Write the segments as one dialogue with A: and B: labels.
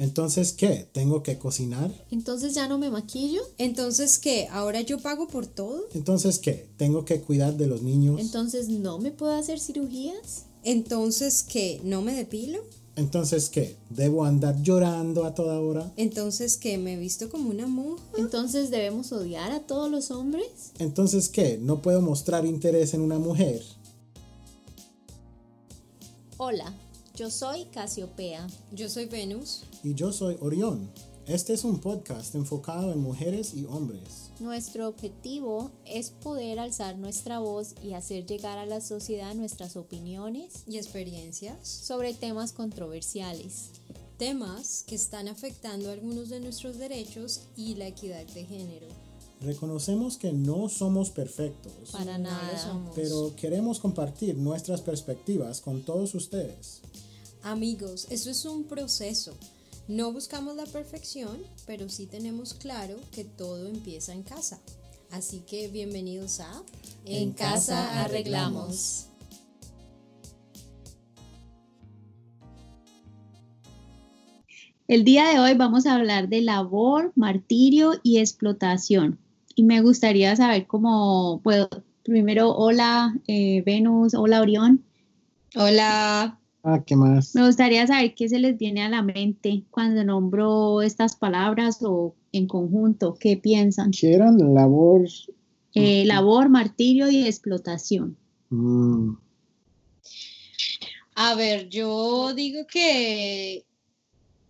A: Entonces, ¿qué? ¿Tengo que cocinar?
B: Entonces ya no me maquillo.
C: Entonces, ¿qué? ¿Ahora yo pago por todo?
A: Entonces, ¿qué? ¿Tengo que cuidar de los niños?
B: Entonces no me puedo hacer cirugías.
C: Entonces, ¿qué? ¿No me depilo?
A: Entonces, ¿qué? ¿Debo andar llorando a toda hora?
C: Entonces, ¿qué? ¿Me he visto como una monja?
B: Entonces debemos odiar a todos los hombres.
A: Entonces, ¿qué? ¿No puedo mostrar interés en una mujer?
B: Hola, yo soy Casiopea.
C: Yo soy Venus.
A: Y yo soy Orión. Este es un podcast enfocado en mujeres y hombres.
B: Nuestro objetivo es poder alzar nuestra voz y hacer llegar a la sociedad nuestras opiniones
C: y experiencias
B: sobre temas controversiales.
C: Temas que están afectando algunos de nuestros derechos y la equidad de género.
A: Reconocemos que no somos perfectos.
B: Para nada.
A: Pero queremos compartir nuestras perspectivas con todos ustedes.
C: Amigos, esto es un proceso. No buscamos la perfección, pero sí tenemos claro que todo empieza en casa. Así que bienvenidos a
B: En, casa arreglamos.
D: El día de hoy vamos a hablar de labor, martirio y explotación. Y me gustaría saber cómo puedo, primero, hola eh, Venus, hola Orión.
C: Hola.
A: Ah, ¿qué más?
D: Me gustaría saber qué se les viene a la mente cuando nombro estas palabras o en conjunto, ¿qué piensan?
A: ¿Qué eran labor?
D: Eh, labor, martirio y explotación.
A: Mm,
C: A ver, yo digo que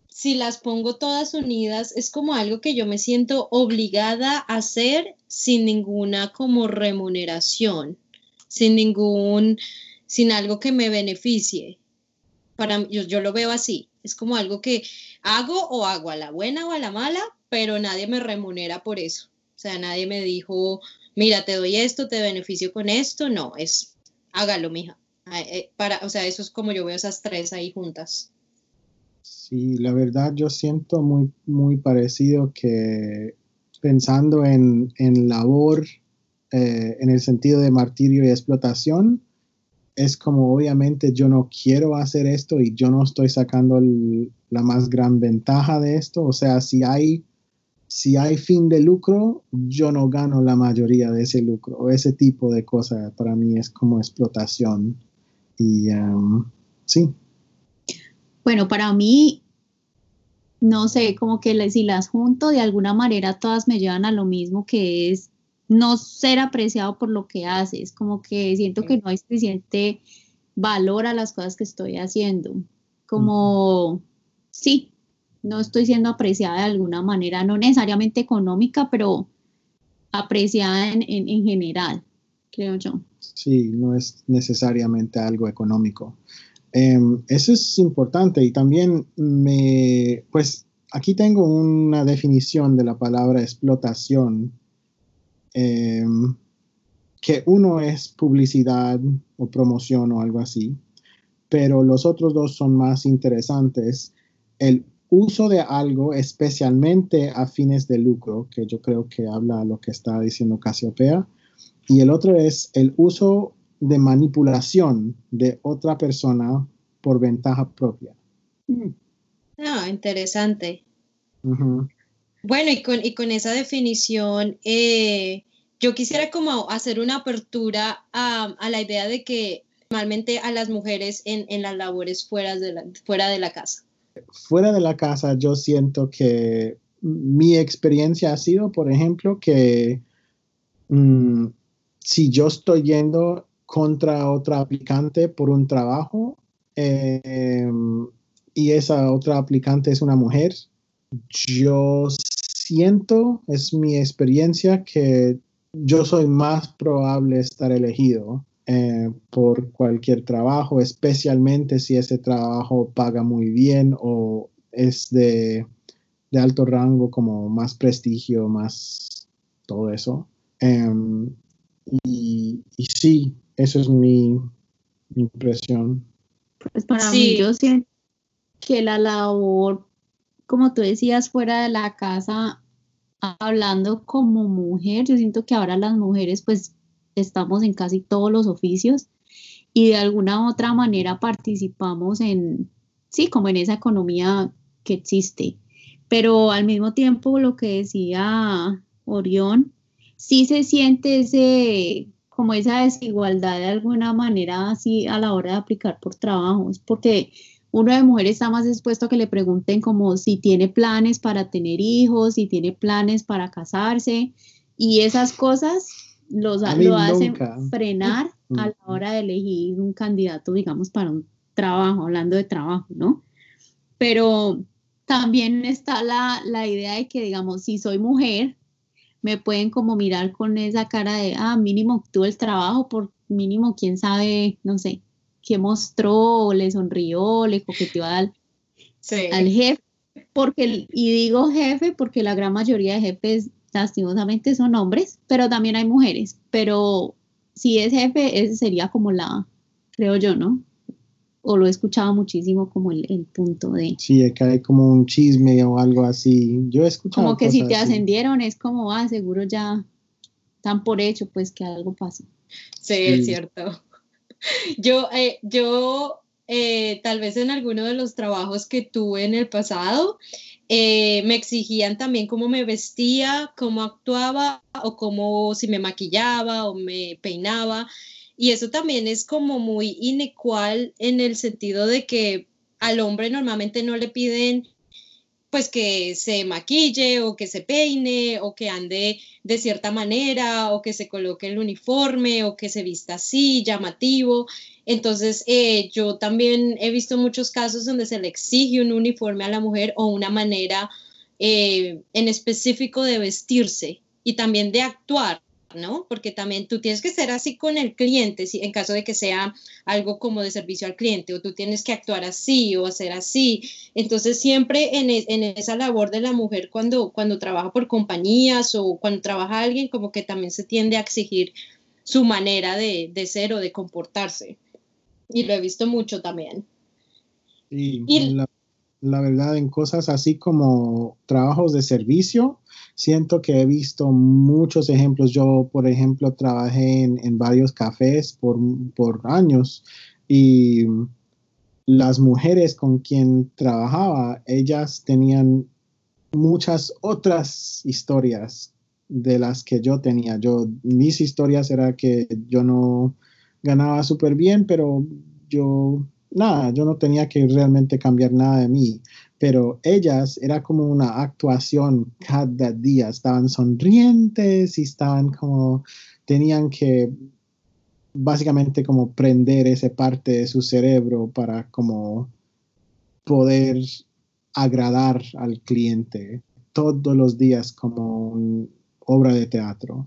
C: si las pongo todas unidas es como algo que yo me siento obligada a hacer sin ninguna como remuneración, sin ningún, sin algo que me beneficie. Yo, lo veo así, es como algo que hago o hago a la buena o a la mala, pero nadie me remunera por eso. O sea, nadie me dijo, mira, te doy esto, te beneficio con esto. No, es hágalo, mija. Eh, Para, o sea, eso es como yo veo esas tres ahí juntas.
E: Sí, la verdad yo siento muy, muy parecido que pensando en, en labor eh, en el sentido de martirio y explotación, es como obviamente yo no quiero hacer esto y yo no estoy sacando la más gran ventaja de esto. O sea, si hay, si hay fin de lucro, yo no gano la mayoría de ese lucro. O ese tipo de cosas para mí es como explotación. Y um, sí,
D: Bueno, para mí, no sé, como que si las junto, de alguna manera todas me llevan a lo mismo que es no ser apreciado por lo que haces, como que siento que no hay suficiente valor a las cosas que estoy haciendo, como, sí, no estoy siendo apreciada de alguna manera, no necesariamente económica, pero apreciada en, en- en general, creo yo.
E: Sí, no es necesariamente algo económico. Em, eso es importante y también me, pues aquí tengo una definición de la palabra explotación, em, que uno es publicidad o promoción o algo así, pero los otros dos son más interesantes. El uso de algo especialmente a fines de lucro, que yo creo que habla lo que está diciendo Casiopea, y el otro es el uso de manipulación de otra persona por ventaja propia.
C: Ah, interesante. Bueno, y con, y con esa definición, eh, yo quisiera como hacer una apertura a, a la idea de que normalmente a las mujeres en, en las labores fuera de la, fuera de la casa.
E: Fuera de la casa, yo siento que mi experiencia ha sido, por ejemplo, que mm, si yo estoy yendo contra otra aplicante por un trabajo eh, y esa otra aplicante es una mujer, yo siento, es mi experiencia, que yo soy más probable estar elegido eh, por cualquier trabajo, especialmente si ese trabajo paga muy bien o es de, de alto rango, como más prestigio, más todo eso. Em, y, y sí, eso es mi, mi impresión.
D: Pues para
C: Sí.
D: mí yo siento que la labor, como tú decías, fuera de la casa, hablando como mujer, yo siento que ahora las mujeres pues estamos en casi todos los oficios y de alguna u otra manera participamos en, sí, como en esa economía que existe. Pero al mismo tiempo, lo que decía Orión, sí se siente ese, como esa desigualdad de alguna manera así a la hora de aplicar por trabajos, porque uno de mujeres está más expuesto a que le pregunten como si tiene planes para tener hijos, si tiene planes para casarse, y esas cosas los, lo hacen frenar a la hora de elegir un candidato, digamos, para un trabajo, hablando de trabajo, ¿no? Pero también está la, la idea de que, digamos, si soy mujer, me pueden como mirar con esa cara de, ah, mínimo tuvo el trabajo, por mínimo, quién sabe, no sé, qué mostró, le sonrió, le coqueteó al, al jefe. Porque, y digo jefe porque la gran mayoría de jefes lastimosamente son hombres, pero también hay mujeres. Pero si es jefe, ese sería como la, creo yo, ¿no? O lo he escuchado muchísimo como el, punto de...
E: Sí, que hay como un chisme o algo así. Yo he escuchado...
D: Como que si te ascendieron es como, ah, seguro ya están por hecho, pues que algo pasa.
C: Sí, es cierto. Yo, eh, yo eh, tal vez en alguno de los trabajos que tuve en el pasado, eh, me exigían también cómo me vestía, cómo actuaba o cómo si me maquillaba o me peinaba. Y eso también es como muy inecual en el sentido de que al hombre normalmente no le piden pues que se maquille o que se peine o que ande de cierta manera o que se coloque el uniforme o que se vista así, llamativo. Entonces, eh, yo también he visto muchos casos donde se le exige un uniforme a la mujer o una manera eh, en específico de vestirse y también de actuar. ¿No? Porque también tú tienes que ser así con el cliente, si, en caso de que sea algo como de servicio al cliente, o tú tienes que actuar así o hacer así. Entonces, siempre en, e, en esa labor de la mujer, cuando, cuando trabaja por compañías o cuando trabaja alguien, como que también se tiende a exigir su manera de, de ser o de comportarse. Y lo he visto mucho también.
E: y la, la verdad, en cosas así como trabajos de servicio, siento que he visto muchos ejemplos. Yo, por ejemplo, trabajé en, varios cafés por, años y las mujeres con quien trabajaba, ellas tenían muchas otras historias de las que yo tenía. Yo, mis historias era que yo no ganaba súper bien, pero yo, nada, yo no tenía que realmente cambiar nada de mí pero ellas era como una actuación cada día, estaban sonrientes y estaban como, tenían que básicamente como prender esa parte de su cerebro para como poder agradar al cliente todos los días como obra de teatro.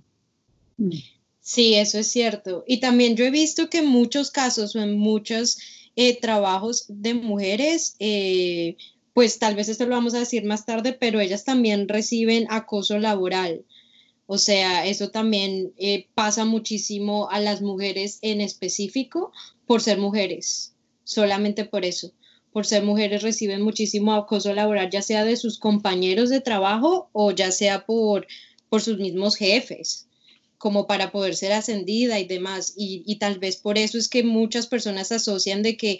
C: Sí, eso es cierto. Y también yo he visto que en muchos casos o en muchos eh, trabajos de mujeres, eh, pues tal vez esto lo vamos a decir más tarde, pero ellas también reciben acoso laboral. O sea, eso también eh, pasa muchísimo a las mujeres en específico por ser mujeres, solamente por eso. Por ser mujeres reciben muchísimo acoso laboral, ya sea de sus compañeros de trabajo o ya sea por, por sus mismos jefes, como para poder ser ascendida y demás. Y, y tal vez por eso es que muchas personas asocian de que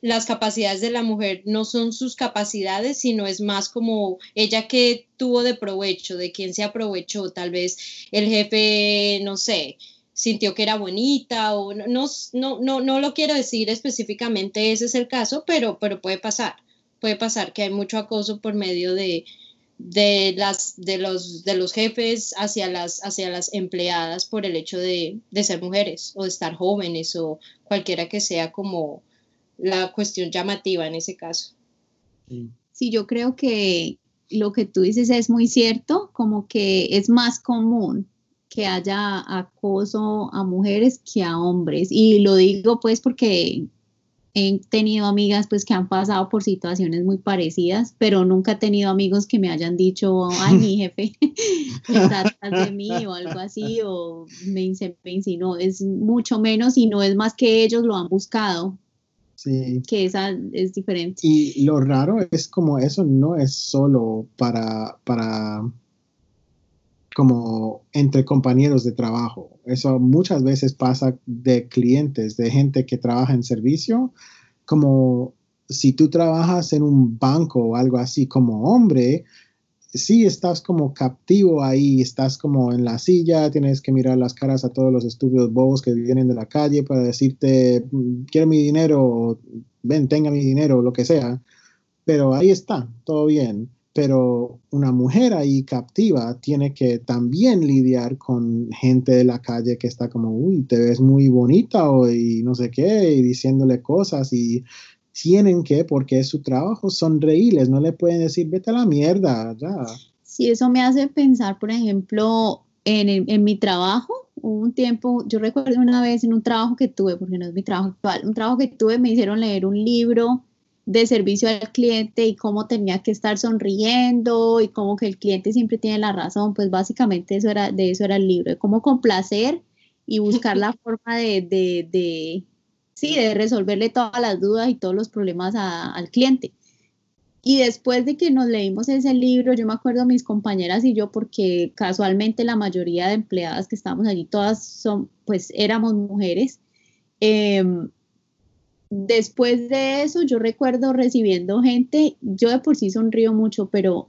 C: las capacidades de la mujer no son sus capacidades, sino es más como ella que tuvo de provecho, de quién se aprovechó, tal vez el jefe, no sé, sintió que era bonita o no, no, no, no lo quiero decir específicamente, ese es el caso, pero, pero puede pasar, puede pasar que hay mucho acoso por medio de, de, las, de, los, de los jefes hacia las, hacia las empleadas por el hecho de, de ser mujeres o de estar jóvenes o cualquiera que sea como la cuestión llamativa en ese caso.
D: Sí. yo creo que lo que tú dices es muy cierto, como que es más común que haya acoso a mujeres que a hombres. Y lo digo pues porque he tenido amigas pues que han pasado por situaciones muy parecidas, pero nunca he tenido amigos que me hayan dicho, ay, mi jefe está atrás de mí o algo así, o me, me insinuó. Es mucho menos y no es más que ellos lo han buscado.
E: Sí.
D: Que esa es diferente.
E: Y lo raro es como eso no es solo para, para como entre compañeros de trabajo. Eso muchas veces pasa de clientes, de gente que trabaja en servicio, como si tú trabajas en un banco o algo así como hombre, sí estás como captivo ahí, estás como en la silla, tienes que mirar las caras a todos los estúpidos bobos que vienen de la calle para decirte, mm, quiero mi dinero, ven, tenga mi dinero, lo que sea. Pero ahí está, todo bien. Pero una mujer ahí captiva tiene que también lidiar con gente de la calle que está como, uy, te ves muy bonita hoy, no sé qué, y diciéndole cosas y tienen que, porque es su trabajo, sonreírles, no le pueden decir, vete a la mierda, ya.
D: Sí, eso me hace pensar, por ejemplo, en, en mi trabajo, hubo un tiempo, yo recuerdo una vez en un trabajo que tuve, porque no es mi trabajo actual, un trabajo que tuve, me hicieron leer un libro de servicio al cliente y cómo tenía que estar sonriendo y cómo que el cliente siempre tiene la razón, pues básicamente eso era, de eso era el libro, de cómo complacer y buscar la forma de, de, de sí, de resolverle todas las dudas y todos los problemas al cliente. Y después de que nos leímos ese libro, yo me acuerdo mis compañeras y yo, porque casualmente la mayoría de empleadas que estábamos allí, todas son, pues éramos mujeres. Em, después de eso, yo recuerdo recibiendo gente, yo de por sí sonrío mucho, pero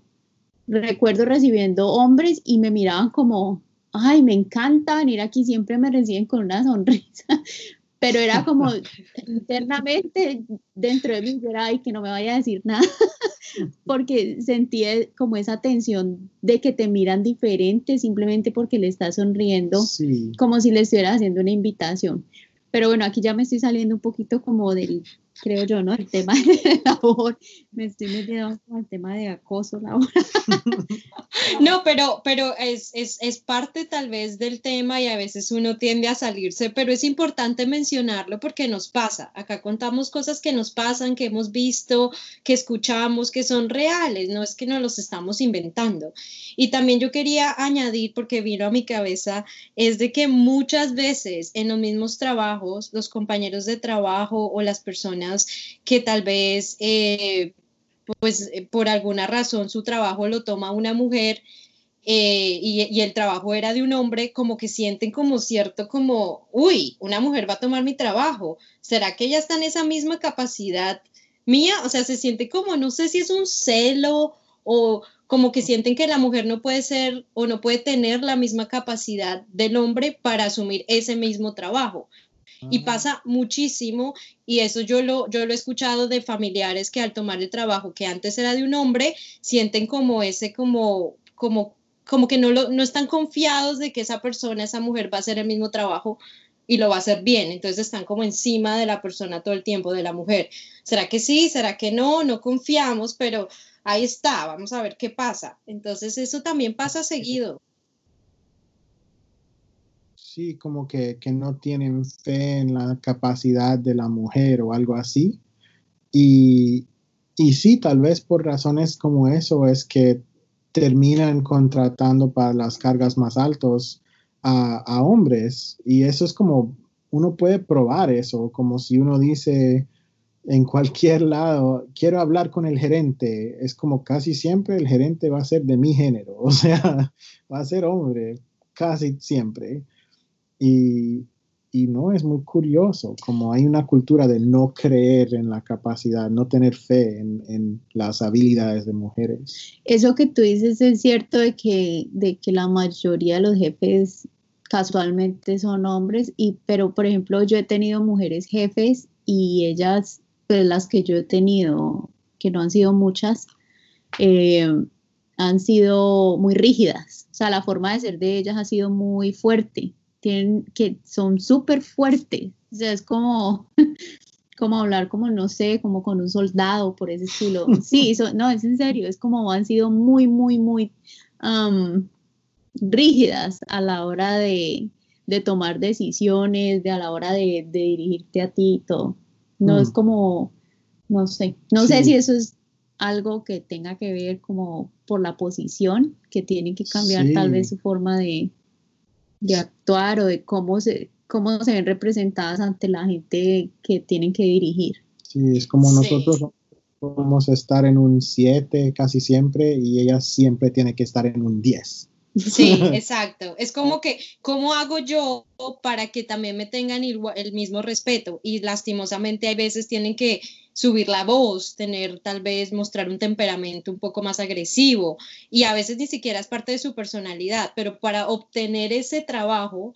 D: recuerdo recibiendo hombres y me miraban como, ay, me encanta venir aquí, siempre me reciben con una sonrisa, pero era como internamente dentro de mí, era, ay, que no me vaya a decir nada, porque sentí como esa tensión de que te miran diferente simplemente porque le estás sonriendo, como si le estuvieras haciendo una invitación. Pero bueno, aquí ya me estoy saliendo un poquito como del, creo yo, ¿no? El tema de labor, me estoy metiendo con el tema de acoso laboral.
C: No, pero, pero es, es, es, parte tal vez del tema y a veces uno tiende a salirse, pero es importante mencionarlo porque nos pasa. Acá contamos cosas que nos pasan, que hemos visto, que escuchamos, que son reales, no es que nos los estamos inventando. Y también yo quería añadir, porque vino a mi cabeza, es de que muchas veces en los mismos trabajos, los compañeros de trabajo o las personas que tal vez... Eh, pues eh, por alguna razón su trabajo lo toma una mujer eh, y, el trabajo era de un hombre, como que sienten como cierto, como, uy, una mujer va a tomar mi trabajo, ¿será que ella está en esa misma capacidad mía? O sea, se siente como, no sé si es un celo o como que sienten que la mujer no puede ser o no puede tener la misma capacidad del hombre para asumir ese mismo trabajo. Y pasa muchísimo, y eso yo lo, yo lo he escuchado de familiares que al tomar el trabajo que antes era de un hombre, sienten como ese, como, como, como que no, lo, no están confiados de que esa persona, esa mujer va a hacer el mismo trabajo y lo va a hacer bien. Entonces están como encima de la persona todo el tiempo, de la mujer. ¿Será que sí? ¿Será que no? No confiamos, pero ahí está, vamos a ver qué pasa. Entonces eso también pasa seguido
E: sí, como que, no tienen fe en la capacidad de la mujer o algo así. Y, y sí, tal vez por razones como eso es que terminan contratando para las cargas más altos a, hombres. Y eso es como, uno puede probar eso, como si uno dice en cualquier lado, quiero hablar con el gerente, es como casi siempre el gerente va a ser de mi género, o sea, va a ser hombre, casi siempre. Y, no es muy curioso, como hay una cultura de no creer en la capacidad, no tener fe en, las habilidades de mujeres.
D: Eso que tú dices es cierto de que, de que la mayoría de los jefes casualmente son hombres, y, pero por ejemplo yo he tenido mujeres jefes y ellas, pues las que yo he tenido, que no han sido muchas, eh, han sido muy rígidas. O sea, la forma de ser de ellas ha sido muy fuerte tienen, que son súper fuertes. O sea, es como, como hablar como, no sé, como con un soldado por ese estilo. Sí, no, es en serio, es como han sido muy, muy, muy rígidas a la hora de, de, tomar decisiones, de a la hora de, de dirigirte a ti y todo. No es mm. como, no sé, no sé si eso es algo que tenga que ver como por la posición, que tienen que cambiar tal vez su forma de, de actuar o de cómo se, cómo se ven representadas ante la gente que tienen que dirigir.
E: Sí, es como nosotros podemos estar en un 7 casi siempre y ella siempre tiene que estar en un 10.
C: Sí, exacto. Es como que, ¿cómo hago yo para que también me tengan el mismo respeto? Y lastimosamente hay veces tienen que subir la voz, tener tal vez mostrar un temperamento un poco más agresivo y a veces ni siquiera es parte de su personalidad, pero para obtener ese trabajo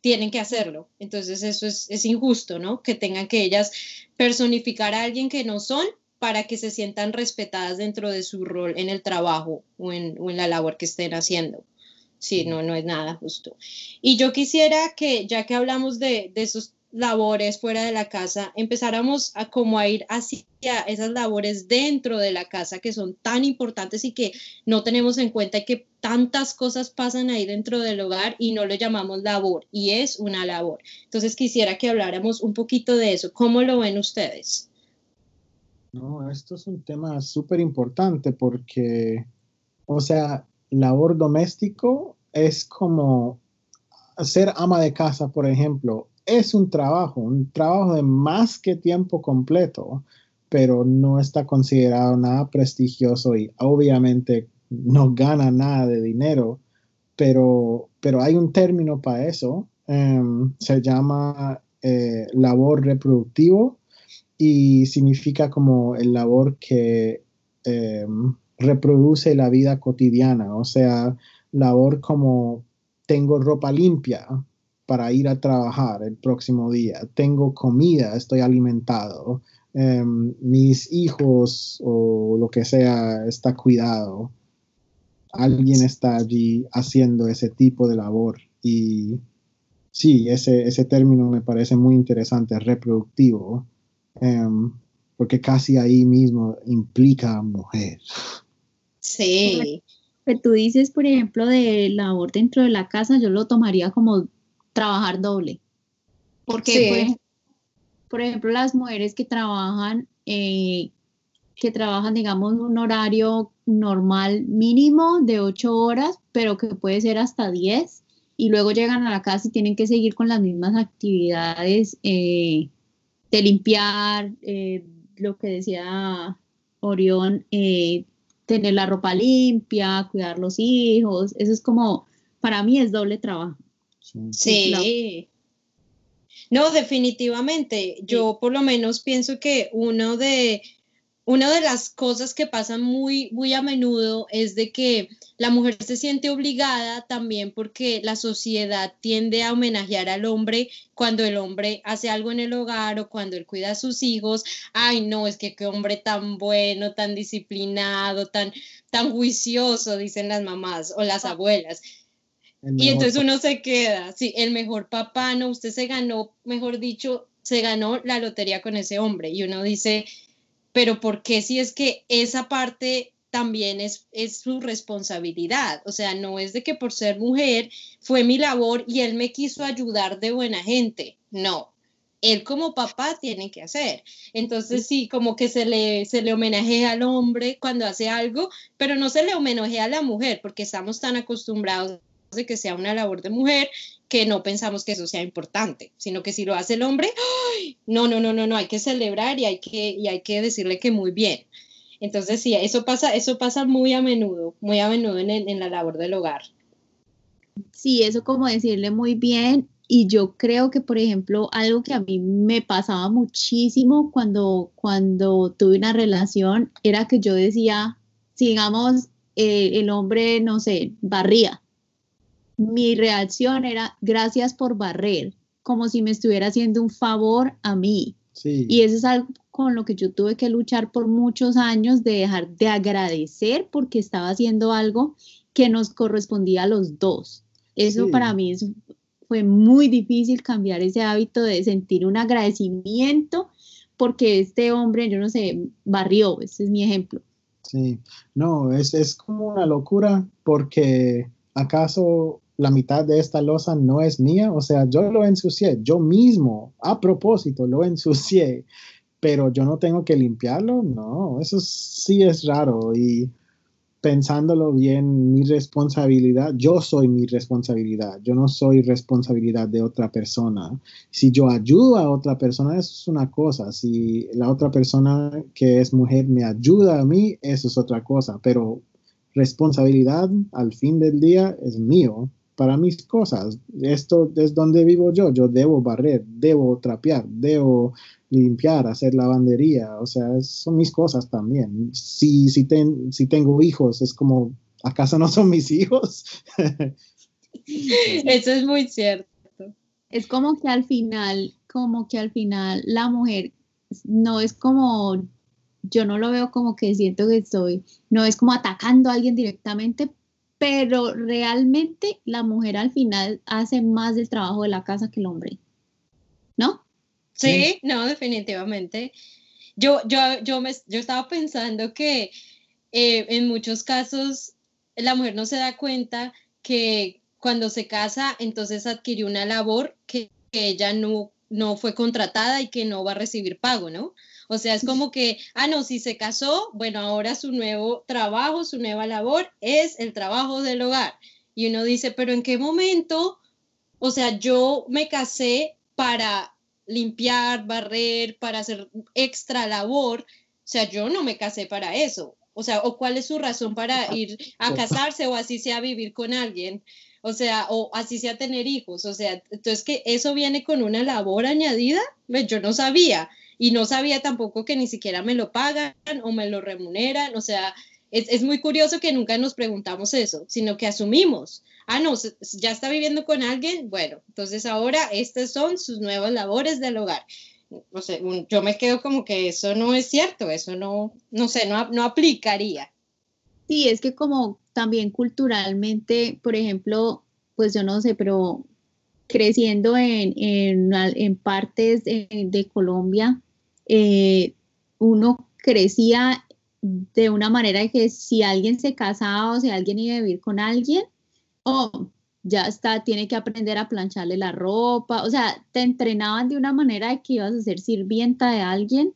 C: tienen que hacerlo. Entonces eso es, injusto, ¿no? Que tengan que ellas personificar a alguien que no son para que se sientan respetadas dentro de su rol en el trabajo o en, la labor que estén haciendo. Sí, no, no es nada justo. Y yo quisiera que, ya que hablamos de, de esos labores fuera de la casa, empezáramos a como a ir hacia esas labores dentro de la casa que son tan importantes y que no tenemos en cuenta que tantas cosas pasan ahí dentro del hogar y no lo llamamos labor y es una labor. Entonces quisiera que habláramos un poquito de eso. ¿Cómo lo ven ustedes?
E: No, esto es un tema súper importante porque, o sea, labor doméstico es como ser ama de casa, por ejemplo, es un trabajo, un trabajo de más que tiempo completo, pero no está considerado nada prestigioso y obviamente no gana nada de dinero, pero, pero hay un término para eso, em, se llama eh, labor reproductivo y significa como el labor que em, reproduce la vida cotidiana, o sea, labor como tengo ropa limpia, para ir a trabajar el próximo día, tengo comida, estoy alimentado, em, mis hijos o lo que sea está cuidado, alguien está allí haciendo ese tipo de labor y sí, ese, ese término me parece muy interesante, reproductivo, em, porque casi ahí mismo implica mujer.
C: Sí.
D: Que tú dices, por ejemplo, de labor dentro de la casa, yo lo tomaría como trabajar doble. Porque, por, ejemplo, las mujeres que trabajan, eh, que trabajan, digamos, un horario normal mínimo de ocho horas, pero que puede ser hasta 10, y luego llegan a la casa y tienen que seguir con las mismas actividades eh, de limpiar, eh, lo que decía Orión, tener la ropa limpia, cuidar los hijos, eso es como, para mí es doble trabajo.
C: Sí. No, definitivamente. Yo por lo menos pienso que uno de, una de las cosas que pasan muy, muy a menudo es de que la mujer se siente obligada también porque la sociedad tiende a homenajear al hombre cuando el hombre hace algo en el hogar o cuando él cuida a sus hijos. Ay, no, es que qué hombre tan bueno, tan disciplinado, tan, tan juicioso, dicen las mamás o las ah. abuelas. Y entonces uno se queda, sí, el mejor papá, no, usted se ganó, mejor dicho, se ganó la lotería con ese hombre. Y uno dice, pero ¿por qué si es que esa parte también es, es su responsabilidad? O sea, no es de que por ser mujer fue mi labor y él me quiso ayudar de buena gente. No, él como papá tiene que hacer. Entonces sí, como que se le, se le homenajea al hombre cuando hace algo, pero no se le homenajea a la mujer porque estamos tan acostumbrados de que sea una labor de mujer, que no pensamos que eso sea importante, sino que si lo hace el hombre, no, no, no, no, no, hay que celebrar y hay que, y hay que decirle que muy bien. Entonces, sí, eso pasa, eso pasa muy a menudo, muy a menudo en, en la labor del hogar.
D: Sí, eso como decirle muy bien. Y yo creo que, por ejemplo, algo que a mí me pasaba muchísimo cuando, cuando tuve una relación era que yo decía, sigamos, eh, el hombre, no sé, barría mi reacción era gracias por barrer, como si me estuviera haciendo un favor a mí. Y eso es algo con lo que yo tuve que luchar por muchos años de dejar de agradecer porque estaba haciendo algo que nos correspondía a los dos. Eso para mí fue muy difícil cambiar ese hábito de sentir un agradecimiento porque este hombre, yo no sé, barrió, ese es mi ejemplo.
E: Sí, no, es, es como una locura porque acaso la mitad de esta losa no es mía, o sea, yo lo ensucié, yo mismo, a propósito, lo ensucié, pero yo no tengo que limpiarlo, no, eso sí es raro y pensándolo bien, mi responsabilidad, yo soy mi responsabilidad, yo no soy responsabilidad de otra persona. Si yo ayudo a otra persona, eso es una cosa, si la otra persona que es mujer me ayuda a mí, eso es otra cosa, pero responsabilidad al fin del día es mío para mis cosas. Esto es donde vivo yo. Yo debo barrer, debo trapear, debo limpiar, hacer lavandería. O sea, son mis cosas también. Si, si, si tengo hijos, es como, ¿acaso no son mis hijos?
C: Eso es muy cierto.
D: Es como que al final, como que al final la mujer no es como, yo no lo veo como que siento que estoy, no es como atacando a alguien directamente, pero realmente la mujer al final hace más del trabajo de la casa que el hombre, ¿no?
C: Sí, no, definitivamente. Yo, yo, yo, me, yo estaba pensando que eh, en muchos casos la mujer no se da cuenta que cuando se casa, entonces adquirió una labor que, ella no, no fue contratada y que no va a recibir pago, ¿no? O sea, es como que, ah, no, si se casó, bueno, ahora su nuevo trabajo, su nueva labor es el trabajo del hogar. Y uno dice, pero ¿en qué momento? O sea, yo me casé para limpiar, barrer, para hacer extra labor. O sea, yo no me casé para eso. O sea, o cuál es su razón para ir a casarse o así sea vivir con alguien o sea, o así sea tener hijos, o sea, entonces que eso viene con una labor añadida, yo no sabía, y no sabía tampoco que ni siquiera me lo pagan o me lo remuneran, o sea, es, muy curioso que nunca nos preguntamos eso, sino que asumimos, ah, no, ya está viviendo con alguien, bueno, entonces ahora estas son sus nuevas labores del hogar. No sé, yo me quedo como que eso no es cierto, eso no, no sé, no, no aplicaría.
D: Sí, es que como también culturalmente, por ejemplo, pues yo no sé, pero creciendo en, en, partes de, Colombia, eh, uno crecía de una manera que si alguien se casaba o si alguien iba a vivir con alguien, oh, ya está, tiene que aprender a plancharle la ropa, o sea, te entrenaban de una manera de que ibas a ser sirvienta de alguien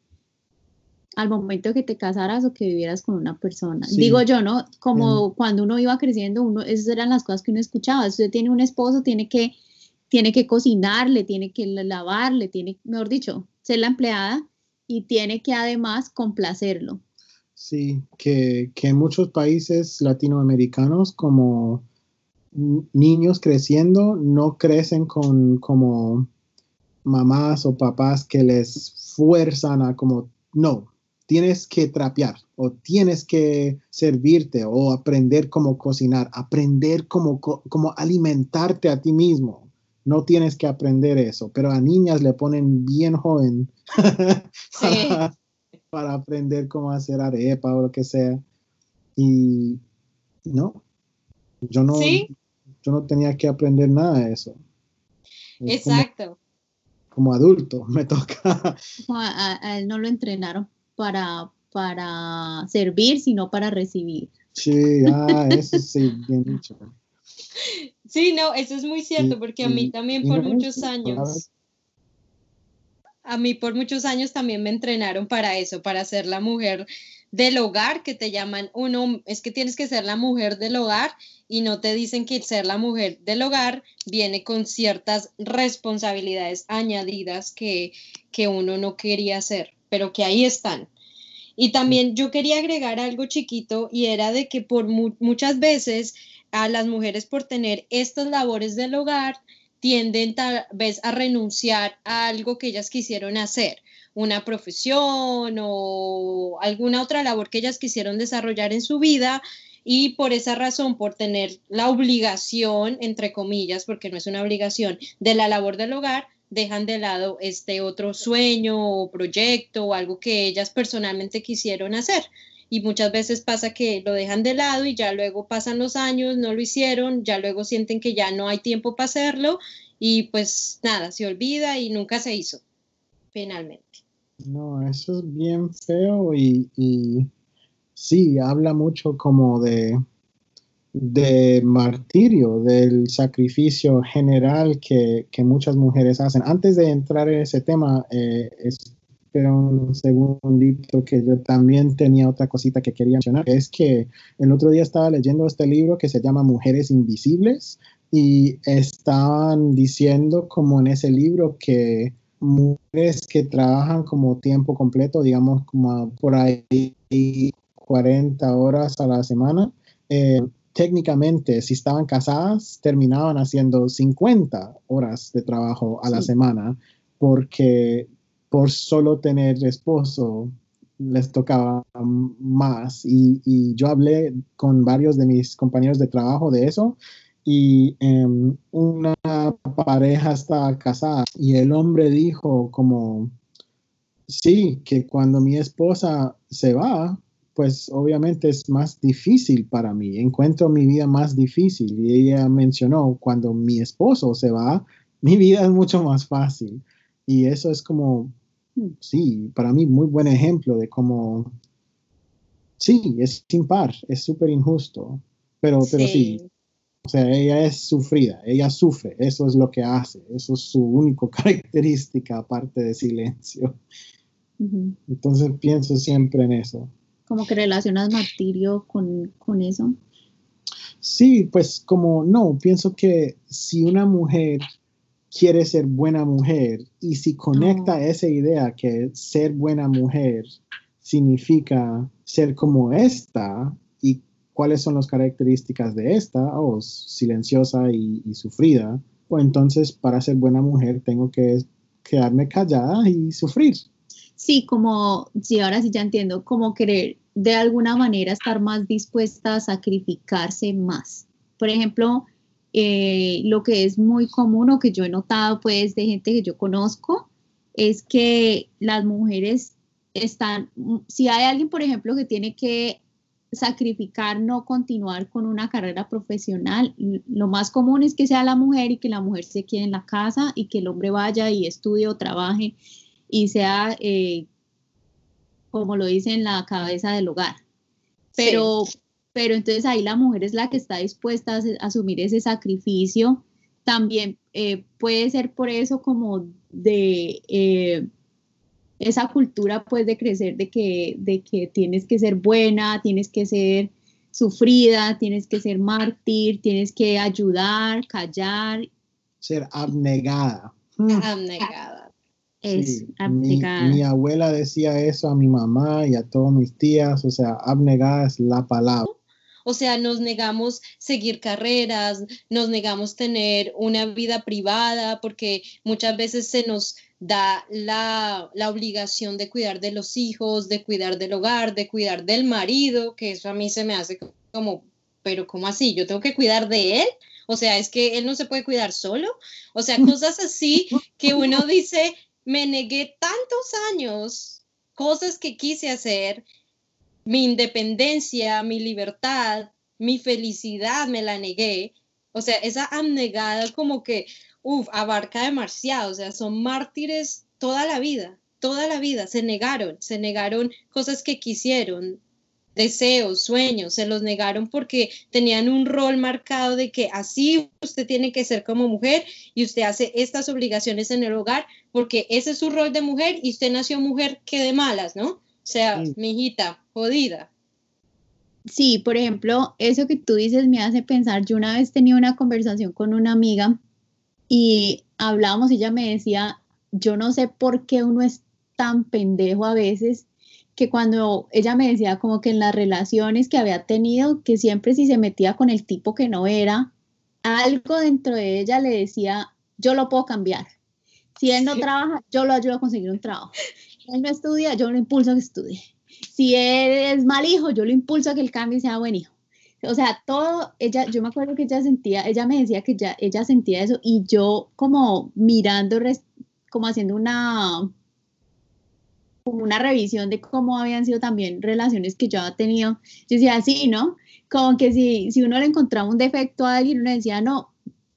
D: al momento que te casaras o que vivieras con una persona. Digo yo, ¿no? Como cuando uno iba creciendo, uno, esas eran las cosas que uno escuchaba. Si usted tiene un esposo, tiene que, tiene que cocinarle, tiene que lavarle, tiene, mejor dicho, ser la empleada y tiene que además complacerlo.
E: Sí, que, que en muchos países latinoamericanos como niños creciendo no crecen con como mamás o papás que les fuerzan a como no, tienes que trapear o tienes que servirte o aprender cómo cocinar, aprender cómo, cómo alimentarte a ti mismo. No tienes que aprender eso, pero a niñas le ponen bien joven para, aprender cómo hacer arepa o lo que sea. Y no, yo no, yo no tenía que aprender nada de eso.
C: Exacto.
E: Como, adulto me toca.
D: a él no lo entrenaron para, para servir, sino para recibir.
E: Sí, ah, eso sí, bien dicho.
C: Sí, no, eso es muy cierto, porque a mí también por muchos años, a mí por muchos años también me entrenaron para eso, para ser la mujer del hogar, que te llaman uno, es que tienes que ser la mujer del hogar y no te dicen que ser la mujer del hogar viene con ciertas responsabilidades añadidas que, que uno no quería hacer pero que ahí están. Y también yo quería agregar algo chiquito y era de que por muchas veces a las mujeres por tener estas labores del hogar tienden tal vez a renunciar a algo que ellas quisieron hacer, una profesión o alguna otra labor que ellas quisieron desarrollar en su vida y por esa razón, por tener la obligación, entre comillas, porque no es una obligación, de la labor del hogar, dejan de lado este otro sueño o proyecto o algo que ellas personalmente quisieron hacer. Y muchas veces pasa que lo dejan de lado y ya luego pasan los años, no lo hicieron, ya luego sienten que ya no hay tiempo para hacerlo y pues nada, se olvida y nunca se hizo, finalmente.
E: No, eso es bien feo y, sí, habla mucho como de, de martirio, del sacrificio general que, muchas mujeres hacen. Antes de entrar en ese tema, eh, espera un segundito que yo también tenía otra cosita que quería mencionar. Es que el otro día estaba leyendo este libro que se llama Mujeres Invisibles y estaban diciendo como en ese libro que mujeres que trabajan como tiempo completo, digamos como por ahí 40 horas a la semana, eh, técnicamente, si estaban casadas, terminaban haciendo 50 horas de trabajo a la semana porque por solo tener esposo les tocaba más. Y, y, yo hablé con varios de mis compañeros de trabajo de eso y em, una pareja estaba casada y el hombre dijo como, sí, que cuando mi esposa se va, pues obviamente es más difícil para mí, encuentro mi vida más difícil y ella mencionó, cuando mi esposo se va, mi vida es mucho más fácil y eso es como, sí, para mí muy buen ejemplo de cómo, sí, es sin par, es súper injusto, pero pero sí o sea, ella es sufrida, ella sufre, eso es lo que hace, eso es su única característica aparte de silencio. Entonces pienso siempre en eso.
D: ¿Cómo que relacionas martirio con, con eso?
E: Sí, pues como no, pienso que si una mujer quiere ser buena mujer y si conecta esa idea que ser buena mujer significa ser como esta y cuáles son las características de esta, o silenciosa y, sufrida, o entonces para ser buena mujer tengo que quedarme callada y sufrir.
D: Sí, como, sí, ahora sí ya entiendo, como querer de alguna manera estar más dispuesta a sacrificarse más. Por ejemplo, eh, lo que es muy común o que yo he notado pues de gente que yo conozco es que las mujeres están, si hay alguien por ejemplo que tiene que sacrificar no continuar con una carrera profesional. Lo más común es que sea la mujer y que la mujer se quede en la casa y que el hombre vaya y estudie o trabaje y sea, eh, como lo dice, en la cabeza del hogar. Pero, pero entonces ahí la mujer es la que está dispuesta a, asumir ese sacrificio. También eh, puede ser por eso como de... Eh, esa cultura pues de crecer de que, de que tienes que ser buena, tienes que ser sufrida, tienes que ser mártir, tienes que ayudar, callar.
E: Ser abnegada.
C: Abnegada.
E: Es abnegada. Mi, mi, abuela decía eso a mi mamá y a todas mis tías, o sea, abnegada es la palabra.
C: O sea, nos negamos seguir carreras, nos negamos tener una vida privada porque muchas veces se nos da la, obligación de cuidar de los hijos, de cuidar del hogar, de cuidar del marido, que eso a mí se me hace como, pero ¿cómo así? ¿Yo tengo que cuidar de él? O sea, es que él no se puede cuidar solo. O sea, cosas así que uno dice, me negué tantos años, cosas que quise hacer, mi independencia, mi libertad, mi felicidad, me la negué. O sea, esa abnegada como que, uff, abarca demasiado, o sea, son mártires toda la vida, toda la vida, se negaron, se negaron cosas que quisieron, deseos, sueños, se los negaron porque tenían un rol marcado de que así usted tiene que ser como mujer y usted hace estas obligaciones en el hogar porque ese es su rol de mujer y usted nació mujer que de malas, ¿no? O sea, mi hijita, jodida.
D: Sí, por ejemplo, eso que tú dices me hace pensar, yo una vez tenía una conversación con una amiga y hablábamos, ella me decía, yo no sé por qué uno es tan pendejo a veces, que cuando ella me decía como que en las relaciones que había tenido, que siempre si se metía con el tipo que no era, algo dentro de ella le decía, yo lo puedo cambiar. Si él no trabaja, yo lo ayudo a conseguir un trabajo. Él no estudia, yo lo impulso a que estudie. Si él es mal hijo, yo lo impulso a que el cambie sea buen hijo o sea, todo, ella, yo me acuerdo que ella sentía, ella me decía que ya, ella sentía eso y yo como mirando, como haciendo una, como una revisión de cómo habían sido también relaciones que yo había tenido, yo decía, sí, ¿no? Como que si, si uno le encontraba un defecto a alguien, uno decía, no,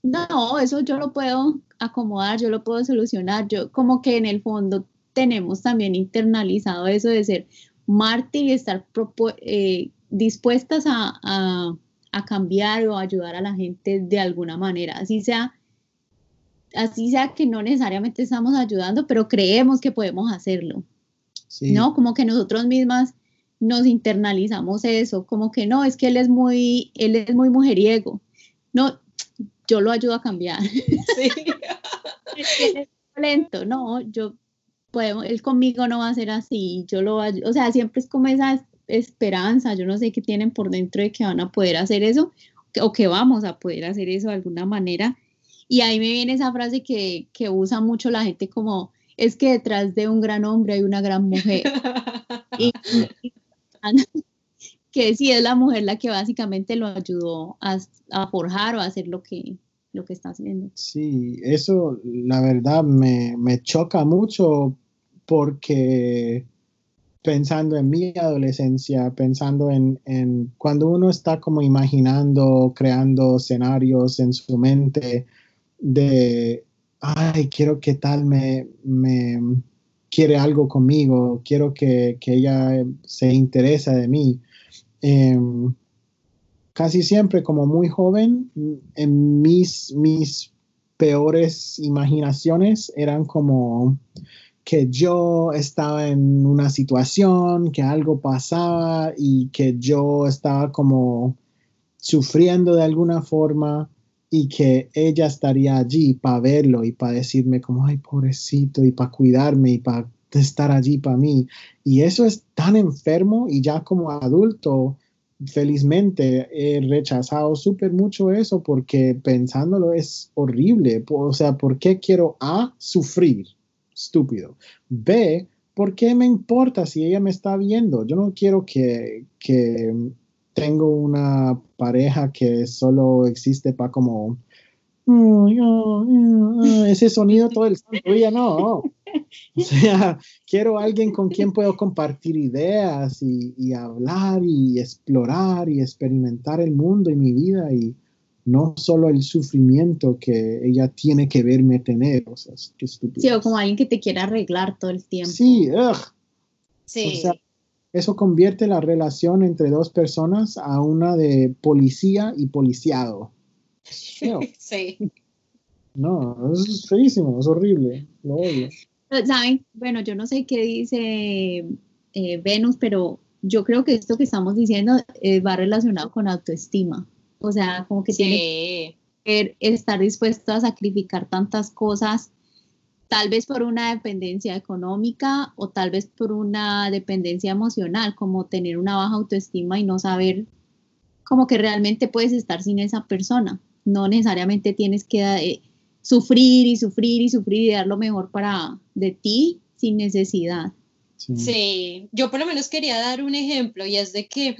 D: no, eso yo lo puedo acomodar, yo lo puedo solucionar, yo como que en el fondo tenemos también internalizado eso de ser mártir y estar eh, dispuestas a, cambiar o ayudar a la gente de alguna manera, así sea, así sea que no necesariamente estamos ayudando, pero creemos que podemos hacerlo. ¿No? Como que nosotros mismas nos internalizamos eso, como que no, es que él es muy, él es muy mujeriego. No, yo lo ayudo a cambiar. Sí. es lento, no, yo podemos, él conmigo no va a ser así, yo lo o sea, siempre es como esa esperanza, yo no sé qué tienen por dentro de que van a poder hacer eso o que vamos a poder hacer eso de alguna manera. Y ahí me viene esa frase que, que usa mucho la gente como, es que detrás de un gran hombre hay una gran mujer. y, que sí es la mujer la que básicamente lo ayudó a, a, forjar o a hacer lo que, lo que está haciendo.
E: Sí, eso la verdad me, me choca mucho porque pensando en mi adolescencia, pensando en, en, cuando uno está como imaginando, creando escenarios en su mente de, ay, quiero que tal me, me quiere algo conmigo, quiero que, que ella se interesa de mí. Eh, casi siempre como muy joven, en mis, mis peores imaginaciones eran como que yo estaba en una situación, que algo pasaba y que yo estaba como sufriendo de alguna forma y que ella estaría allí para verlo y para decirme como, ay, pobrecito, y para cuidarme y para estar allí para mí. Y eso es tan enfermo y ya como adulto, felizmente he rechazado súper mucho eso porque pensándolo es horrible. O sea, ¿por qué quiero A, sufrir? Estúpido. B, ¿por qué me importa si ella me está viendo? Yo no quiero que, que tengo una pareja que solo existe para como mm, mm, ese sonido todo el santo día, no. O sea, quiero alguien con quien puedo compartir ideas y, y, hablar y explorar y experimentar el mundo y mi vida y no solo el sufrimiento que ella tiene que verme tener. O sea, qué estúpido.
D: Sí, o como alguien que te quiera arreglar todo el tiempo.
E: Sí, ugh.
C: Sí.
E: O sea, eso convierte la relación entre dos personas a una de policía y policiado. Feo.
C: Sí.
E: No, es feísimo, es horrible, lo odio.
D: ¿Saben? Bueno, yo no sé qué dice eh, Venus, pero yo creo que esto que estamos diciendo eh, va relacionado con autoestima. O sea, como que
C: Sí.
D: tiene que estar dispuesto a sacrificar tantas cosas, tal vez por una dependencia económica o tal vez por una dependencia emocional, como tener una baja autoestima y no saber como que realmente puedes estar sin esa persona. No necesariamente tienes que eh, sufrir y sufrir y sufrir y dar lo mejor para de ti sin necesidad.
E: Sí.
C: Sí, yo por lo menos quería dar un ejemplo y es de que,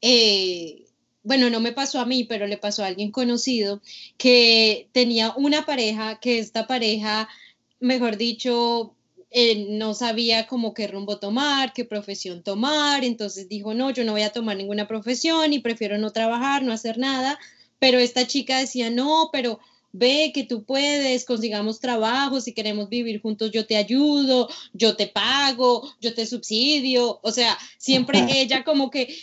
C: eh, bueno, no me pasó a mí, pero le pasó a alguien conocido que tenía una pareja, que esta pareja, mejor dicho, eh, no sabía como qué rumbo tomar, qué profesión tomar, entonces dijo, no, yo no voy a tomar ninguna profesión y prefiero no trabajar, no hacer nada, pero esta chica decía, no, pero ve que tú puedes, consigamos trabajo, si queremos vivir juntos yo te ayudo, yo te pago, yo te subsidio, o sea, siempre ella como que,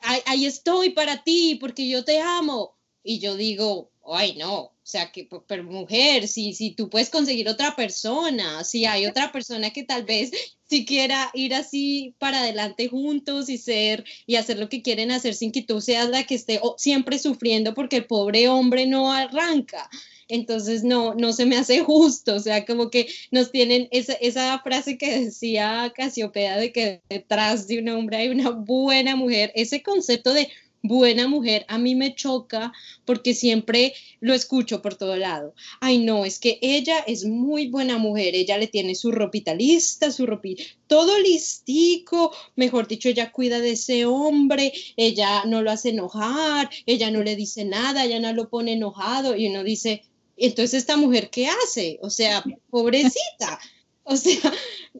C: ahí, estoy para ti porque yo te amo. Y yo digo, ay, no, sea, que, pero mujer, si, si tú puedes conseguir otra persona, si hay otra persona que tal vez si quiera ir así para adelante juntos y ser y hacer lo que quieren hacer sin que tú seas la que esté siempre sufriendo porque el pobre hombre no arranca. Entonces no, no se me hace justo, o sea, como que nos tienen esa, esa frase que decía Casiopea de que detrás de un hombre hay una buena mujer, ese concepto de buena mujer a mí me choca porque siempre lo escucho por todo lado. Ay, no, es que ella es muy buena mujer, ella le tiene su ropita lista, su ropita, todo listico, mejor dicho, ella cuida de ese hombre, ella no lo hace enojar, ella no le dice nada, ella no lo pone enojado y uno dice, entonces esta mujer qué hace? O sea, pobrecita. O sea,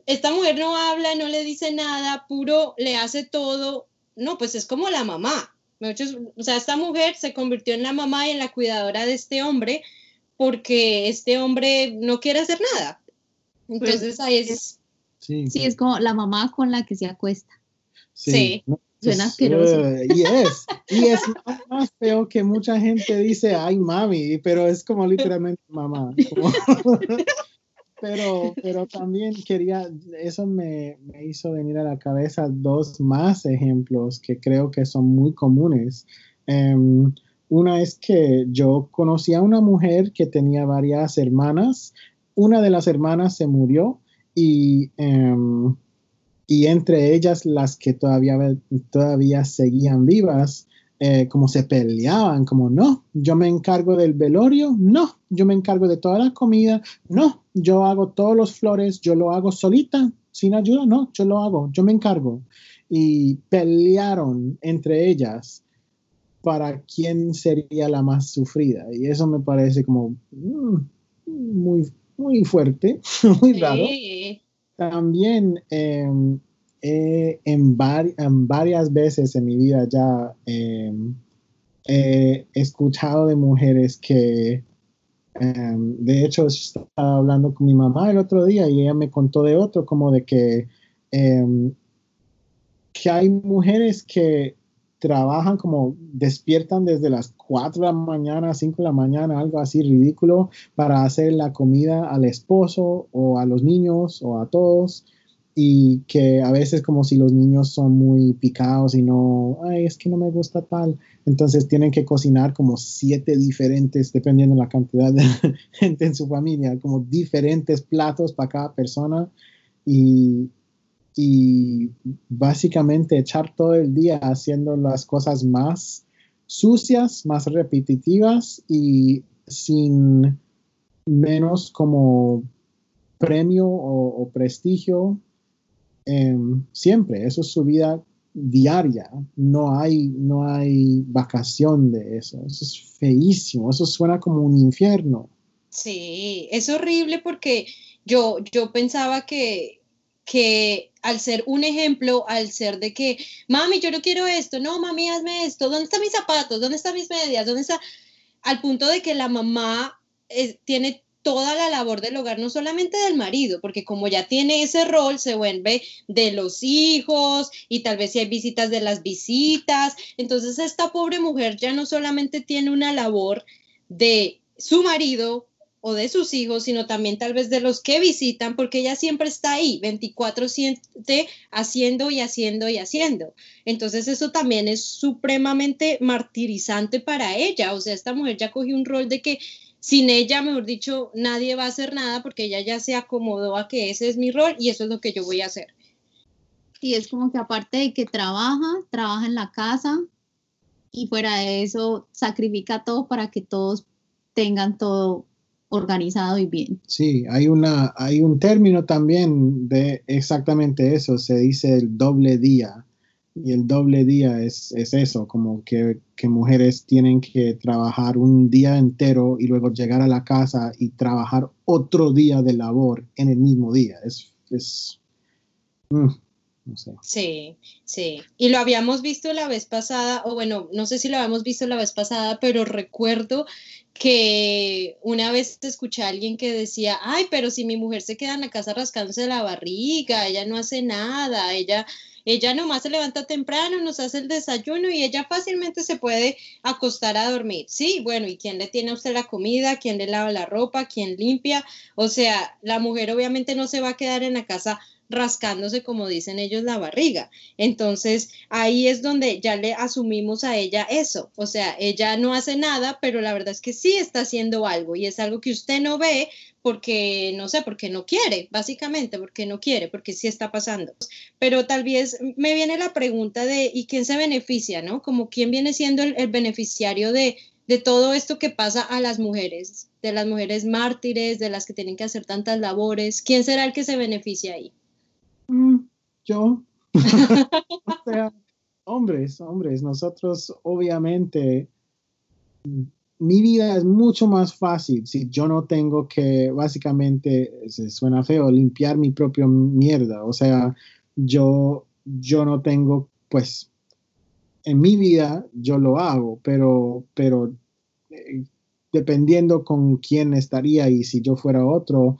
C: esta mujer no habla, no le dice nada, puro le hace todo. No, pues es como la mamá. O sea, esta mujer se convirtió en la mamá y en la cuidadora de este hombre porque este hombre no quiere hacer nada. Entonces ahí es...
E: Sí,
D: Sí, es como la mamá con la que se acuesta.
C: sí.
E: No,
D: Suena
E: es,
D: asqueroso.
E: eh, y es, y es más, más feo que mucha gente dice, ay mami, pero es como literalmente mamá. como- pero, pero también quería, eso me, me hizo venir a la cabeza dos más ejemplos que creo que son muy comunes. Em, una es que yo conocí a una mujer que tenía varias hermanas. Una de las hermanas se murió y, em, y entre ellas las que todavía, todavía seguían vivas, eh, como se peleaban, como no, yo me encargo del velorio, no, yo me encargo de toda la comida, no, yo hago todos los flores, yo lo hago solita, sin ayuda, no, yo lo hago, yo me encargo. Y pelearon entre ellas para quién sería la más sufrida. Y eso me parece como mm, muy, muy fuerte, muy raro. También em, en, en, varias veces en mi vida ya em, he escuchado de mujeres que, em, de hecho, estaba hablando con mi mamá el otro día y ella me contó de otro, como de que, que hay mujeres que trabajan como despiertan desde las 4 de la mañana, 5 de la mañana, algo así ridículo, para hacer la comida al esposo o a los niños o a todos. Y que a veces como si los niños son muy picados y no, ay, es que no me gusta tal. Entonces tienen que cocinar como siete diferentes, dependiendo de la cantidad de gente en su familia, como diferentes platos para cada persona. Y, y básicamente echar todo el día haciendo las cosas más sucias, más repetitivas y sin menos como premio o, prestigio em, siempre. Eso es su vida diaria. No hay, no hay vacación de eso. Eso es feísimo. Eso suena como un infierno.
C: Sí, es horrible porque yo, yo pensaba que que al ser un ejemplo, al ser de que, mami, yo no quiero esto, no, mami, hazme esto, ¿dónde están mis zapatos? ¿Dónde están mis medias? ¿Dónde está? Al punto de que la mamá eh, tiene toda la labor del hogar, no solamente del marido, porque como ya tiene ese rol, se vuelve de los hijos y tal vez si hay visitas de las visitas. Entonces esta pobre mujer ya no solamente tiene una labor de su marido, o de sus hijos, sino también tal vez de los que visitan, porque ella siempre está ahí, 24/7, haciendo y haciendo y haciendo. Entonces eso también es supremamente martirizante para ella. O sea, esta mujer ya cogió un rol de que sin ella, mejor dicho, nadie va a hacer nada porque ella ya se acomodó a que ese es mi rol y eso es lo que yo voy a hacer.
D: Y es como que aparte de que trabaja, trabaja en la casa y fuera de eso sacrifica todo para que todos tengan todo organizado y bien.
E: Sí, hay, una, hay un término también de exactamente eso, se dice el doble día. Y el doble día es, eso, como que, mujeres tienen que trabajar un día entero y luego llegar a la casa y trabajar otro día de labor en el mismo día. Es, es
C: mm, no sé. Sí, sí. Y lo habíamos visto la vez pasada, o bueno, no sé si lo habíamos visto la vez pasada, pero recuerdo que una vez escuché a alguien que decía, ay, pero si mi mujer se queda en la casa rascándose la barriga, ella no hace nada, ella, ella nomás se levanta temprano, nos hace el desayuno y ella fácilmente se puede acostar a dormir. Sí, bueno, ¿y quién le tiene a usted la comida? ¿Quién le lava la ropa? ¿Quién limpia? O sea, la mujer obviamente no se va a quedar en la casa rascándose, como dicen ellos, la barriga. Entonces, ahí es donde ya le asumimos a ella eso. O sea, ella no hace nada, pero la verdad es que sí está haciendo algo y es algo que usted no ve porque, no sé, porque no quiere, básicamente, porque no quiere, porque sí está pasando. Pero tal vez me viene la pregunta de, ¿y quién se beneficia, no? Como quién viene siendo el, beneficiario de, de todo esto que pasa a las mujeres, de las mujeres mártires, de las que tienen que hacer tantas labores. ¿Quién será el que se beneficia ahí?
E: Mm, yo. o sea, hombres, hombres, nosotros obviamente, mi vida es mucho más fácil si yo no tengo que, básicamente, se suena feo, limpiar mi propio mierda. O sea, yo, yo no tengo, pues, en mi vida yo lo hago, pero, pero eh, dependiendo con quién estaría y si yo fuera otro,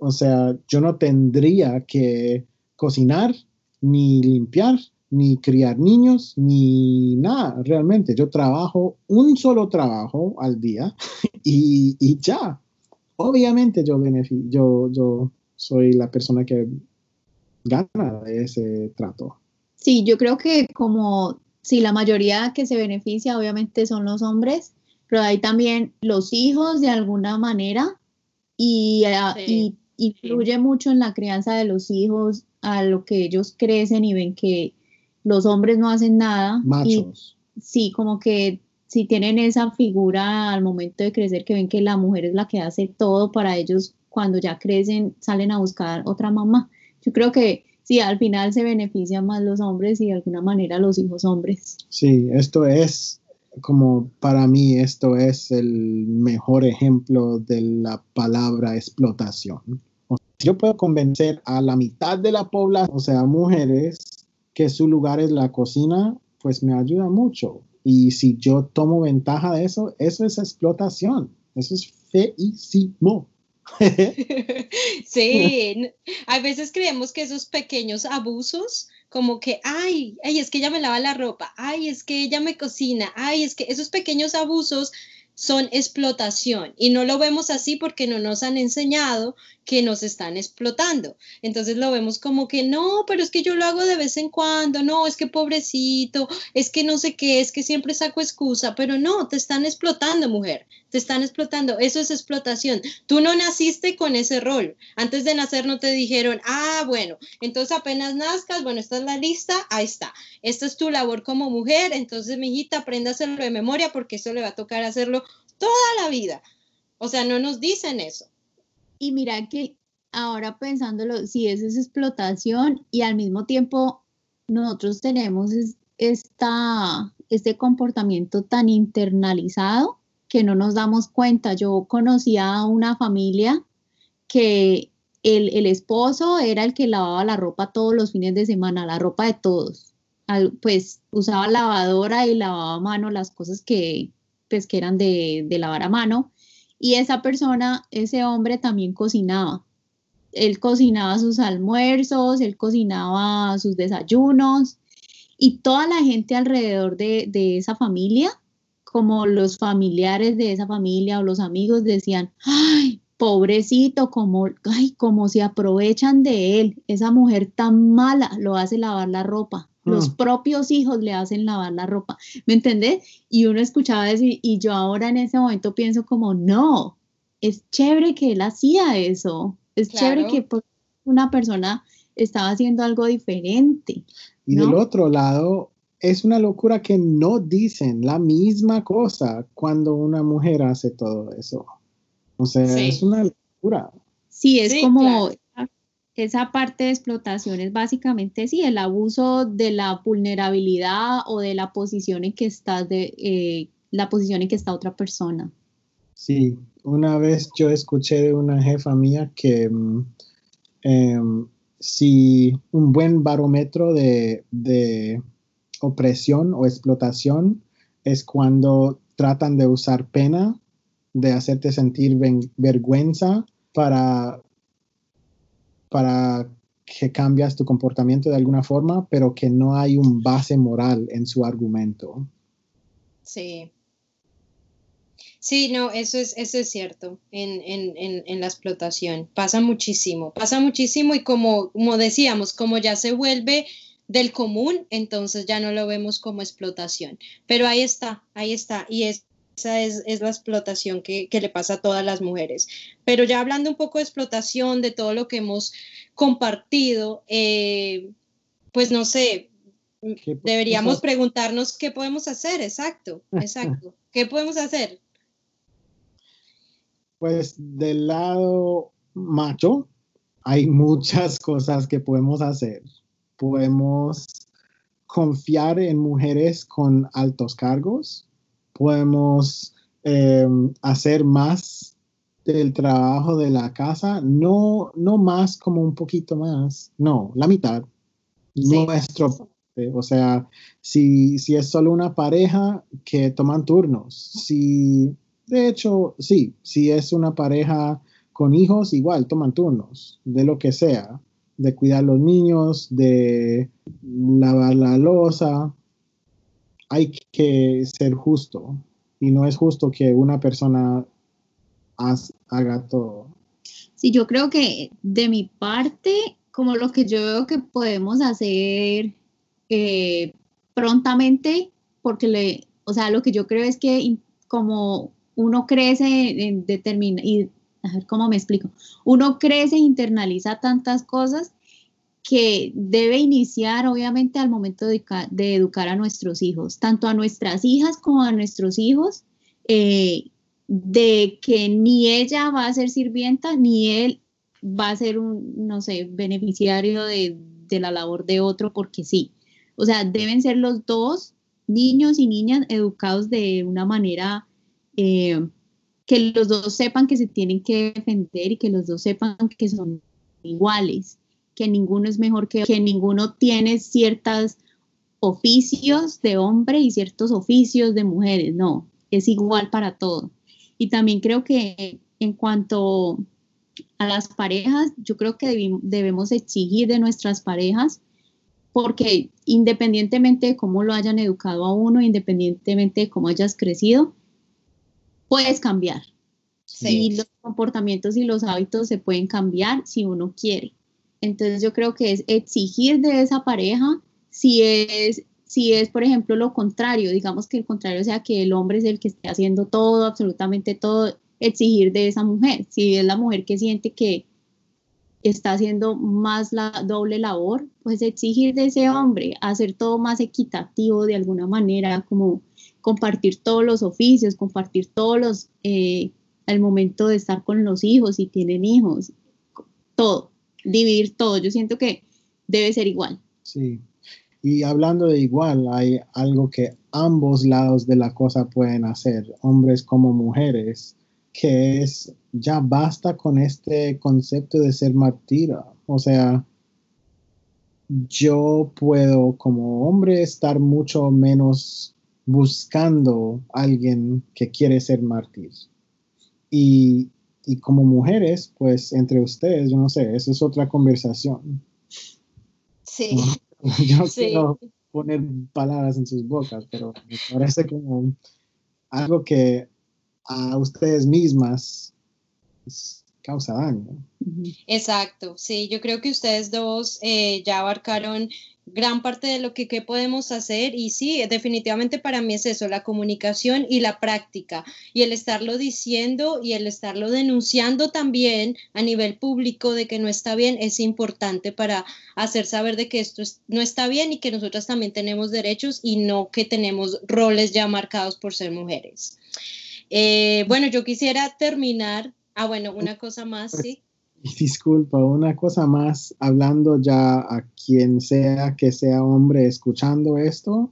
E: o sea, yo no tendría que cocinar, ni limpiar, ni criar niños, ni nada, realmente. Yo trabajo un solo trabajo al día y, y ya. Obviamente yo, yo, yo soy la persona que gana de ese trato.
D: Sí, yo creo que como si la mayoría que se beneficia obviamente son los hombres, pero hay también los hijos de alguna manera y, y influye mucho en la crianza de los hijos, a lo que ellos crecen y ven que los hombres no hacen nada.
E: Machos.
D: Y, sí, como que si tienen esa figura al momento de crecer, que ven que la mujer es la que hace todo para ellos, cuando ya crecen salen a buscar otra mamá. Yo creo que sí, al final se benefician más los hombres y de alguna manera los hijos hombres.
E: Sí, esto es como para mí esto es el mejor ejemplo de la palabra explotación. Yo puedo convencer a la mitad de la población, o sea, mujeres, que su lugar es la cocina, pues me ayuda mucho. Y si yo tomo ventaja de eso, eso es explotación. Eso es feísimo.
C: sí, a veces creemos que esos pequeños abusos, como que, ay, ay, es que ella me lava la ropa, ay, es que ella me cocina, ay, es que esos pequeños abusos son explotación. Y no lo vemos así porque no nos han enseñado que nos están explotando. Entonces lo vemos como que no, pero es que yo lo hago de vez en cuando, no, es que pobrecito, es que no sé qué, es que siempre saco excusa, pero no, te están explotando, mujer, te están explotando, eso es explotación. Tú no naciste con ese rol. Antes de nacer no te dijeron, ah, bueno, entonces apenas nazcas, bueno, esta es la lista, ahí está. Esta es tu labor como mujer, entonces mi hijita, aprenda a hacerlo de memoria porque eso le va a tocar hacerlo toda la vida. O sea, no nos dicen eso.
D: Y mira que ahora pensándolo, si es esa explotación y al mismo tiempo nosotros tenemos esta, este comportamiento tan internalizado que no nos damos cuenta. Yo conocía a una familia que el, el, esposo era el que lavaba la ropa todos los fines de semana, la ropa de todos. pues usaba lavadora y lavaba a mano las cosas que, pues, que eran de, de lavar a mano y esa persona, ese hombre también cocinaba. Él cocinaba sus almuerzos, él cocinaba sus desayunos y toda la gente alrededor de, esa familia, como los familiares de esa familia o los amigos decían, ay, pobrecito, como, ay, como se aprovechan de él, esa mujer tan mala lo hace lavar la ropa. Los mm. propios hijos le hacen lavar la ropa, ¿me entendés? Y uno escuchaba decir, y yo ahora en ese momento pienso como, no, es chévere que él hacía eso, es chévere que una persona estaba haciendo algo diferente.
E: Y del otro lado, es una locura que no dicen la misma cosa cuando una mujer hace todo eso. O sea, es una locura.
D: Sí, es como, esa parte de explotación es básicamente sí, el abuso de la vulnerabilidad o de la posición en que está de eh, la posición en que está otra persona.
E: Sí, una vez yo escuché de una jefa mía que mm, em, si un buen barómetro de, de, opresión o explotación es cuando tratan de usar pena, de hacerte sentir vergüenza para para que cambias tu comportamiento de alguna forma, pero que no hay un base moral en su argumento.
C: Sí. Sí, no, eso es, eso es cierto en, en, en, la explotación. Pasa muchísimo, pasa muchísimo y como, como decíamos, como ya se vuelve del común, entonces ya no lo vemos como explotación. Pero ahí está, ahí está. Y es esa es, la explotación que, le pasa a todas las mujeres. Pero ya hablando un poco de explotación, de todo lo que hemos compartido, eh, pues no sé, deberíamos preguntarnos qué podemos hacer, exacto, exacto. ¿Qué podemos hacer?
E: Pues del lado macho hay muchas cosas que podemos hacer. Podemos confiar en mujeres con altos cargos, podemos em, hacer más del trabajo de la casa, no, no más como un poquito más, no, la mitad. Nuestro, o sea, si, si es solo una pareja que toman turnos, si, de hecho, sí, si es una pareja con hijos, igual toman turnos, de lo que sea, de cuidar los niños, de lavar la losa, hay que ser justo y no es justo que una persona haga todo.
D: Sí, yo creo que de mi parte, como lo que yo veo que podemos hacer eh, prontamente, porque le, o sea, lo que yo creo es que como uno crece en determina, y a ver cómo me explico. Uno crece e internaliza tantas cosas que debe iniciar obviamente al momento de, educar a nuestros hijos, tanto a nuestras hijas como a nuestros hijos, eh, de que ni ella va a ser sirvienta, ni él va a ser un, no sé, beneficiario de, la labor de otro, porque sí. O sea, deben ser los dos niños y niñas educados de una manera eh, que los dos sepan que se tienen que defender y que los dos sepan que son iguales, que ninguno es mejor que, que ninguno tiene ciertos oficios de hombre y ciertos oficios de mujeres, no, es igual para todo. Y también creo que en cuanto a las parejas, yo creo que debemos exigir de nuestras parejas, porque independientemente de cómo lo hayan educado a uno, independientemente de cómo hayas crecido, puedes cambiar. Sí. Y los comportamientos y los hábitos se pueden cambiar si uno quiere. Entonces yo creo que es exigir de esa pareja si es, si es, por ejemplo, lo contrario, digamos que el contrario sea que el hombre es el que esté haciendo todo, absolutamente todo, exigir de esa mujer. Si es la mujer que siente que está haciendo más la doble labor, pues exigir de ese hombre, hacer todo más equitativo de alguna manera, como compartir todos los oficios, compartir todos los, eh, al momento de estar con los hijos, si tienen hijos, todo, dividir todo. Yo siento que debe ser igual.
E: Sí. Y hablando de igual, hay algo que ambos lados de la cosa pueden hacer, hombres como mujeres, que es ya basta con este concepto de ser martira. O sea, yo puedo como hombre estar mucho menos buscando a alguien que quiere ser mártir. Y, como mujeres, pues entre ustedes, yo no sé, eso es otra conversación.
C: Sí.
E: Yo no quiero poner palabras en sus bocas, pero me parece como algo que a ustedes mismas causa daño.
C: Exacto, sí, yo creo que ustedes dos eh, ya abarcaron gran parte de lo que, podemos hacer y sí, definitivamente para mí es eso, la comunicación y la práctica y el estarlo diciendo y el estarlo denunciando también a nivel público de que no está bien es importante para hacer saber de que esto no está bien y que nosotras también tenemos derechos y no que tenemos roles ya marcados por ser mujeres. Eh, bueno, yo quisiera terminar. Ah, bueno, una cosa más, sí.
E: Disculpa, una cosa más, hablando ya a quien sea que sea hombre escuchando esto,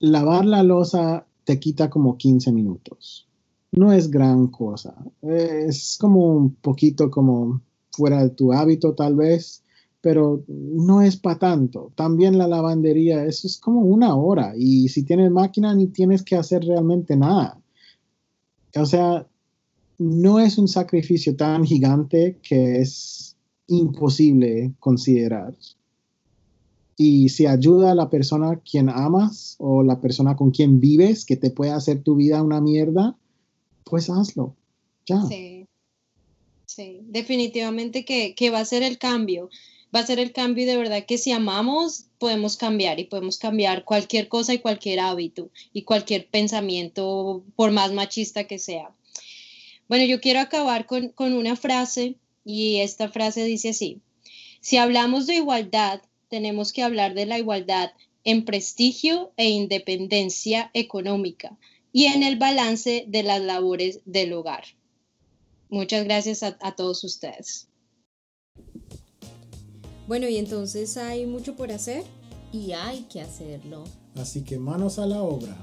E: lavar la losa te quita como 15 minutos. No es gran cosa. Es como un poquito como fuera de tu hábito tal vez, pero no es para tanto. También la lavandería, eso es como una hora y si tienes máquina ni tienes que hacer realmente nada. O sea, no es un sacrificio tan gigante que es imposible considerar. Y si ayuda a la persona quien amas o la persona con quien vives que te puede hacer tu vida una mierda, pues hazlo. Ya.
C: Sí, sí, definitivamente que, que va a ser el cambio. Va a ser el cambio y de verdad que si amamos podemos cambiar y podemos cambiar cualquier cosa y cualquier hábito y cualquier pensamiento, por más machista que sea. Bueno, yo quiero acabar con, una frase y esta frase dice así, si hablamos de igualdad, tenemos que hablar de la igualdad en prestigio e independencia económica y en el balance de las labores del hogar. Muchas gracias a, a todos ustedes.
B: Bueno, y entonces hay mucho por hacer. Y hay que hacerlo.
A: Así que manos a la obra.